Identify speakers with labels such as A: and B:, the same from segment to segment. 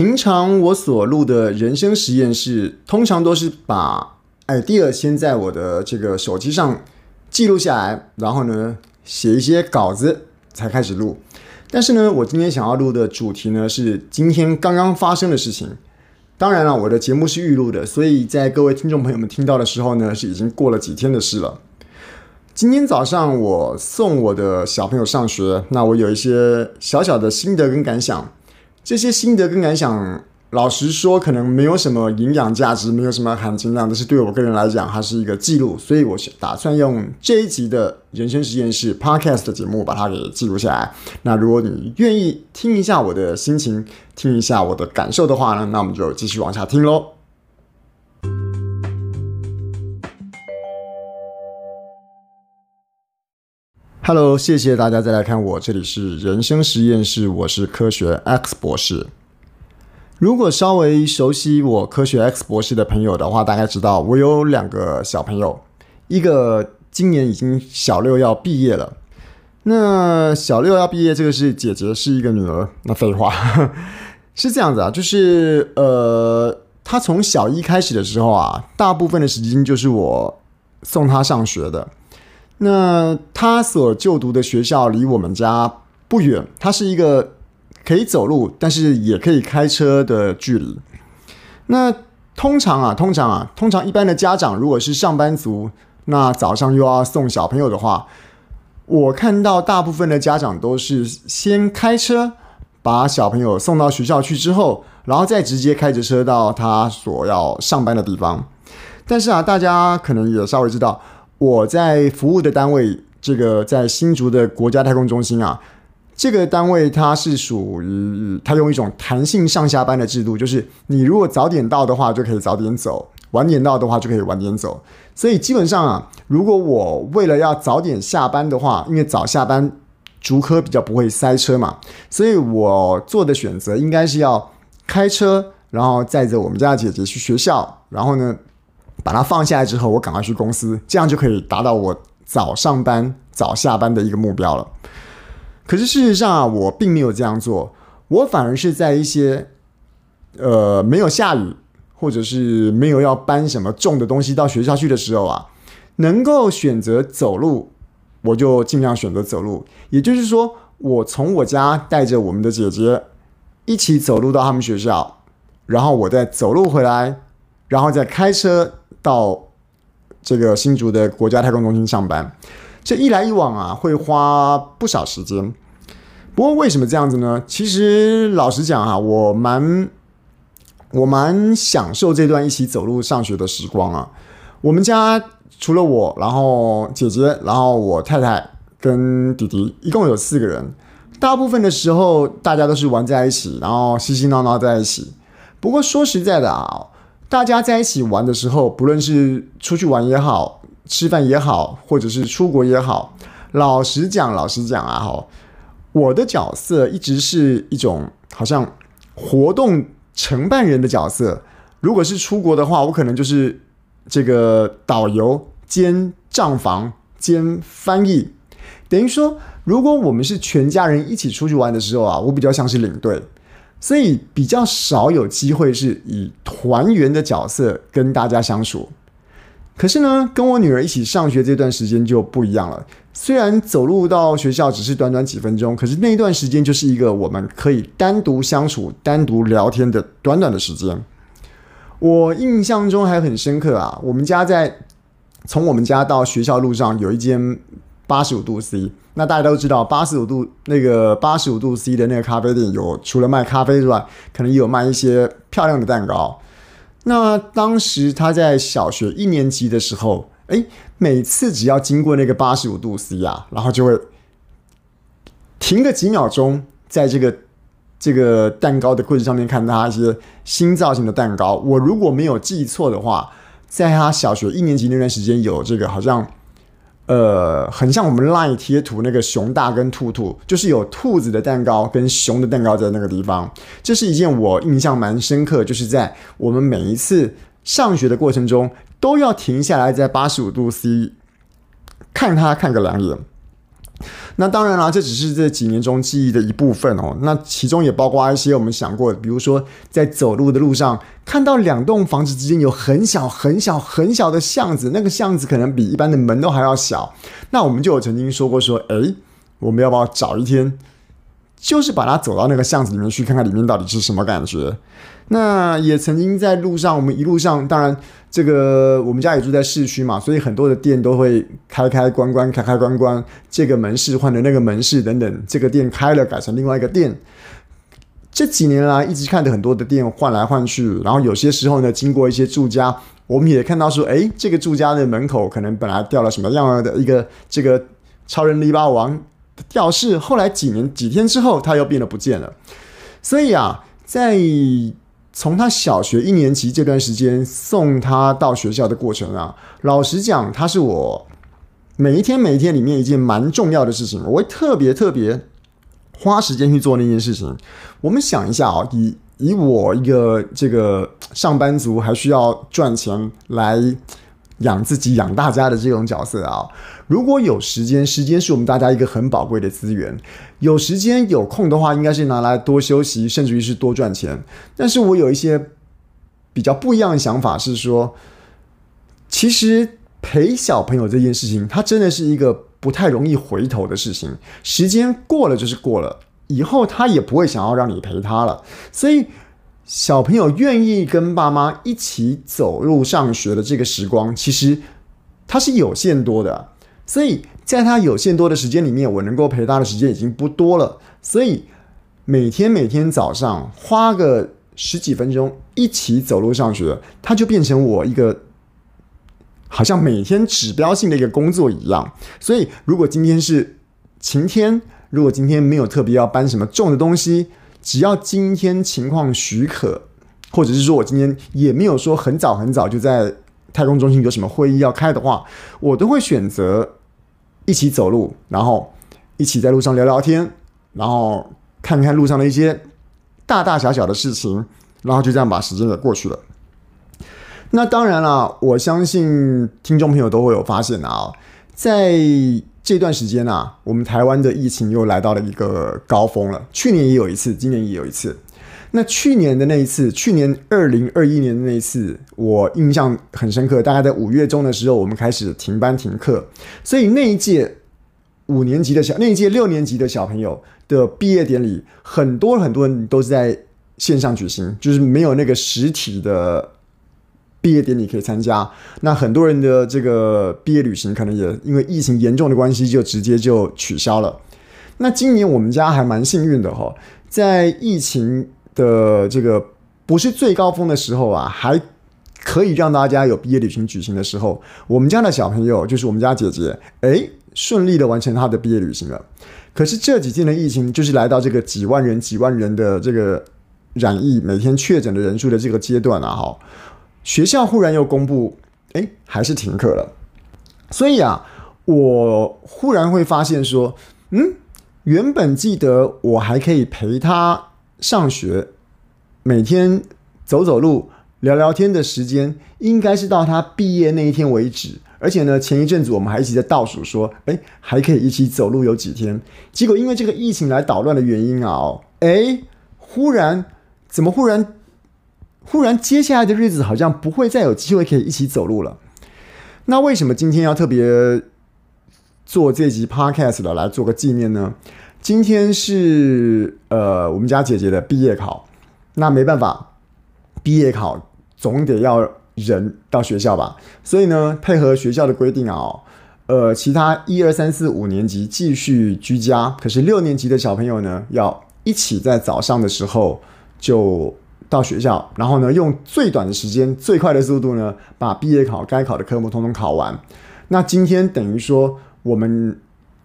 A: 平常我所录的人生实验室，通常都是把 idea 先在我的这个手机上记录下来，然后呢，写一些稿子才开始录。但是呢，我今天想要录的主题呢，是今天刚刚发生的事情。当然了，我的节目是预录的，所以在各位听众朋友们听到的时候呢，是已经过了几天的事了。今天早上我送我的小朋友上学，那我有一些小小的心得跟感想。这些心得跟感想，老实说，可能没有什么营养价值，没有什么含金量，但是对我个人来讲，它是一个记录，所以我是打算用这一集的人生实验室 Podcast 的节目把它给记录下来。那如果你愿意听一下我的心情，听一下我的感受的话呢，那我们就继续往下听喽。Hello，谢谢大家再来看我，这里是人生实验室，我是科学 X 博士。如果稍微熟悉我科学 X 博士的朋友的话，大概知道我有两个小朋友，一个今年已经小六要毕业了。那小六要毕业，这个是姐姐，是一个女儿。那废话 是这样子啊，就是呃，她从小一开始的时候啊，大部分的时间就是我送她上学的。那他所就读的学校离我们家不远，它是一个。可以走路，但是也可以开车的距离。那通常啊，通常啊，通常一般的家长如果是上班族，那早上又要送小朋友的话，我看到大部分的家长都是先开车把小朋友送到学校去之后，然后再直接开着车到他所要上班的地方。但是啊，大家可能也稍微知道，我在服务的单位，这个在新竹的国家太空中心啊。这个单位它是属于它用一种弹性上下班的制度，就是你如果早点到的话，就可以早点走；晚点到的话，就可以晚点走。所以基本上啊，如果我为了要早点下班的话，因为早下班竹科比较不会塞车嘛，所以我做的选择应该是要开车，然后载着我们家的姐姐去学校，然后呢把它放下来之后，我赶快去公司，这样就可以达到我早上班早下班的一个目标了。可是事实上啊，我并没有这样做，我反而是在一些呃没有下雨，或者是没有要搬什么重的东西到学校去的时候啊，能够选择走路，我就尽量选择走路。也就是说，我从我家带着我们的姐姐一起走路到他们学校，然后我再走路回来，然后再开车到这个新竹的国家太空中心上班。这一来一往啊，会花不少时间。不过为什么这样子呢？其实老实讲啊，我蛮我蛮享受这段一起走路上学的时光啊。我们家除了我，然后姐姐，然后我太太跟弟弟，一共有四个人。大部分的时候大家都是玩在一起，然后嘻嘻闹闹在一起。不过说实在的啊，大家在一起玩的时候，不论是出去玩也好。吃饭也好，或者是出国也好，老实讲，老实讲啊，哈，我的角色一直是一种好像活动承办人的角色。如果是出国的话，我可能就是这个导游兼账房兼翻译。等于说，如果我们是全家人一起出去玩的时候啊，我比较像是领队，所以比较少有机会是以团员的角色跟大家相处。可是呢，跟我女儿一起上学这段时间就不一样了。虽然走路到学校只是短短几分钟，可是那一段时间就是一个我们可以单独相处、单独聊天的短短的时间。我印象中还很深刻啊，我们家在从我们家到学校路上有一间八十五度 C。那大家都知道，八十五度那个八十五度 C 的那个咖啡店有除了卖咖啡之外，可能也有卖一些漂亮的蛋糕。那当时他在小学一年级的时候，诶，每次只要经过那个八十五度 C 啊，然后就会停个几秒钟，在这个这个蛋糕的柜子上面看到他一些新造型的蛋糕。我如果没有记错的话，在他小学一年级那段时间，有这个好像。呃，很像我们 LINE 贴图那个熊大跟兔兔，就是有兔子的蛋糕跟熊的蛋糕在那个地方。这是一件我印象蛮深刻，就是在我们每一次上学的过程中，都要停下来在八十五度 C 看他看个两眼。那当然啦，这只是这几年中记忆的一部分哦。那其中也包括一些我们想过的，比如说在走路的路上看到两栋房子之间有很小很小很小的巷子，那个巷子可能比一般的门都还要小。那我们就有曾经说过说，诶，我们要不要找一天，就是把它走到那个巷子里面去看看里面到底是什么感觉？那也曾经在路上，我们一路上，当然这个我们家也住在市区嘛，所以很多的店都会开开关关，开开关关，这个门市换了那个门市等等，这个店开了改成另外一个店。这几年来一直看着很多的店换来换去，然后有些时候呢，经过一些住家，我们也看到说，诶，这个住家的门口可能本来吊了什么样的一个这个超人篱笆王的吊饰，后来几年几天之后，它又变得不见了。所以啊，在从他小学一年级这段时间送他到学校的过程啊，老实讲，他是我每一天每一天里面一件蛮重要的事情，我会特别特别花时间去做那件事情。我们想一下啊，以以我一个这个上班族还需要赚钱来。养自己、养大家的这种角色啊，如果有时间，时间是我们大家一个很宝贵的资源。有时间有空的话，应该是拿来多休息，甚至于是多赚钱。但是我有一些比较不一样的想法，是说，其实陪小朋友这件事情，它真的是一个不太容易回头的事情。时间过了就是过了，以后他也不会想要让你陪他了，所以。小朋友愿意跟爸妈一起走路上学的这个时光，其实它是有限多的，所以在他有限多的时间里面，我能够陪他的时间已经不多了。所以每天每天早上花个十几分钟一起走路上学，它就变成我一个好像每天指标性的一个工作一样。所以如果今天是晴天，如果今天没有特别要搬什么重的东西。只要今天情况许可，或者是说我今天也没有说很早很早就在太空中心有什么会议要开的话，我都会选择一起走路，然后一起在路上聊聊天，然后看看路上的一些大大小小的事情，然后就这样把时间给过去了。那当然了，我相信听众朋友都会有发现啊，在。这段时间啊，我们台湾的疫情又来到了一个高峰了。去年也有一次，今年也有一次。那去年的那一次，去年二零二一年的那一次，我印象很深刻。大概在五月中的时候，我们开始停班停课，所以那一届五年级的小，那一届六年级的小朋友的毕业典礼，很多很多人都是在线上举行，就是没有那个实体的。毕业典礼可以参加，那很多人的这个毕业旅行可能也因为疫情严重的关系，就直接就取消了。那今年我们家还蛮幸运的哈，在疫情的这个不是最高峰的时候啊，还可以让大家有毕业旅行举行的时候，我们家的小朋友就是我们家姐姐，诶，顺利的完成她的毕业旅行了。可是这几天的疫情，就是来到这个几万人、几万人的这个染疫每天确诊的人数的这个阶段啊，哈。学校忽然又公布，哎，还是停课了。所以啊，我忽然会发现说，嗯，原本记得我还可以陪他上学，每天走走路、聊聊天的时间，应该是到他毕业那一天为止。而且呢，前一阵子我们还一起在倒数说，哎，还可以一起走路有几天？结果因为这个疫情来捣乱的原因啊，哎，忽然怎么忽然？忽然，接下来的日子好像不会再有机会可以一起走路了。那为什么今天要特别做这集 Podcast 的来做个纪念呢？今天是呃我们家姐姐的毕业考，那没办法，毕业考总得要人到学校吧。所以呢，配合学校的规定啊，呃，其他一二三四五年级继续居家，可是六年级的小朋友呢，要一起在早上的时候就。到学校，然后呢，用最短的时间、最快的速度呢，把毕业考该考的科目通通考完。那今天等于说，我们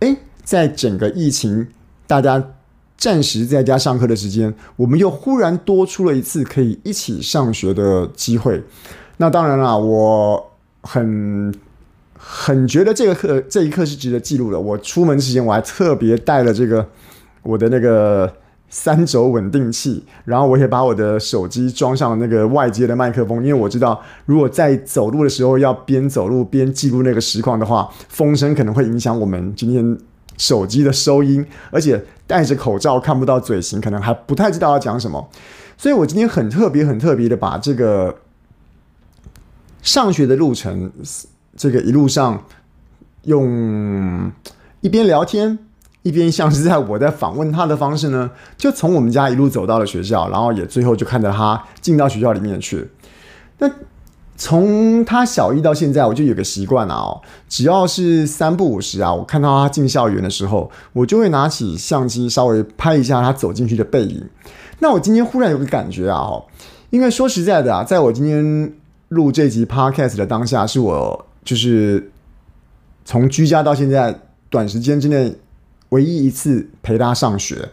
A: 诶，在整个疫情大家暂时在家上课的时间，我们又忽然多出了一次可以一起上学的机会。那当然了，我很很觉得这个课这一刻是值得记录的。我出门之前我还特别带了这个我的那个。三轴稳定器，然后我也把我的手机装上那个外接的麦克风，因为我知道，如果在走路的时候要边走路边记录那个实况的话，风声可能会影响我们今天手机的收音，而且戴着口罩看不到嘴型，可能还不太知道要讲什么。所以我今天很特别、很特别的把这个上学的路程，这个一路上用一边聊天。一边像是在我在访问他的方式呢，就从我们家一路走到了学校，然后也最后就看着他进到学校里面去。那从他小一到现在，我就有个习惯啊哦，只要是三不五时啊，我看到他进校园的时候，我就会拿起相机稍微拍一下他走进去的背影。那我今天忽然有个感觉啊，哦，因为说实在的啊，在我今天录这集 Podcast 的当下，是我就是从居家到现在短时间之内。唯一一次陪他上学，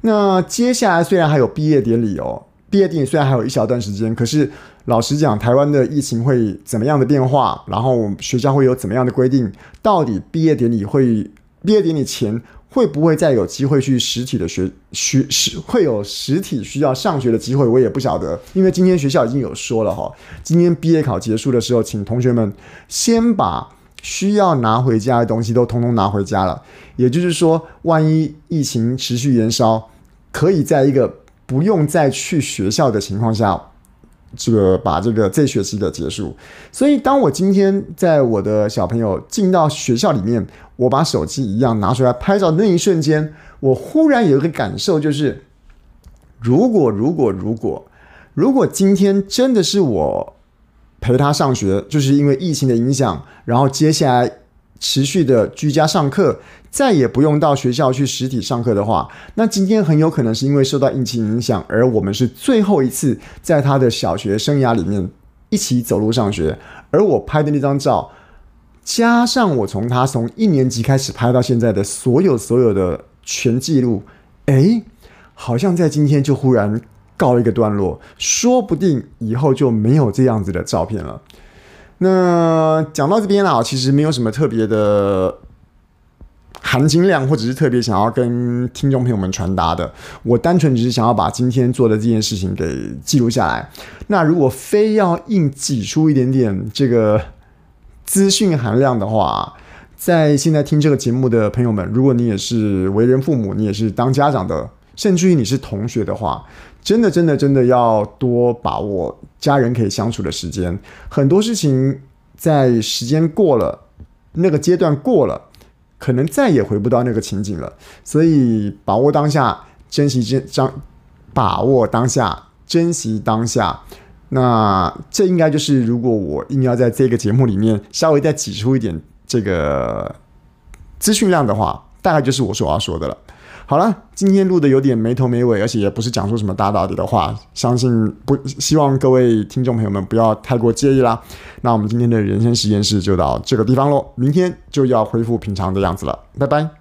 A: 那接下来虽然还有毕业典礼哦，毕业典礼虽然还有一小段时间，可是老实讲，台湾的疫情会怎么样的变化？然后学校会有怎么样的规定？到底毕业典礼会毕业典礼前会不会再有机会去实体的学学实会有实体需要上学的机会？我也不晓得，因为今天学校已经有说了哈，今天毕业考结束的时候，请同学们先把。需要拿回家的东西都通通拿回家了，也就是说，万一疫情持续延烧，可以在一个不用再去学校的情况下，这个把这个这学期的结束。所以，当我今天在我的小朋友进到学校里面，我把手机一样拿出来拍照那一瞬间，我忽然有一个感受，就是如果如果如果如果今天真的是我。陪他上学，就是因为疫情的影响，然后接下来持续的居家上课，再也不用到学校去实体上课的话，那今天很有可能是因为受到疫情影响，而我们是最后一次在他的小学生涯里面一起走路上学。而我拍的那张照，加上我从他从一年级开始拍到现在的所有所有的全记录，诶，好像在今天就忽然。告一个段落，说不定以后就没有这样子的照片了。那讲到这边啊，其实没有什么特别的含金量，或者是特别想要跟听众朋友们传达的。我单纯只是想要把今天做的这件事情给记录下来。那如果非要硬挤出一点点这个资讯含量的话，在现在听这个节目的朋友们，如果你也是为人父母，你也是当家长的，甚至于你是同学的话。真的，真的，真的要多把握家人可以相处的时间。很多事情在时间过了，那个阶段过了，可能再也回不到那个情景了。所以，把握当下，珍惜这张，把握当下，珍惜当下。那这应该就是，如果我硬要在这个节目里面稍微再挤出一点这个资讯量的话，大概就是我所要说的了。好了，今天录的有点没头没尾，而且也不是讲出什么大道理的话，相信不希望各位听众朋友们不要太过介意啦。那我们今天的人生实验室就到这个地方喽，明天就要恢复平常的样子了，拜拜。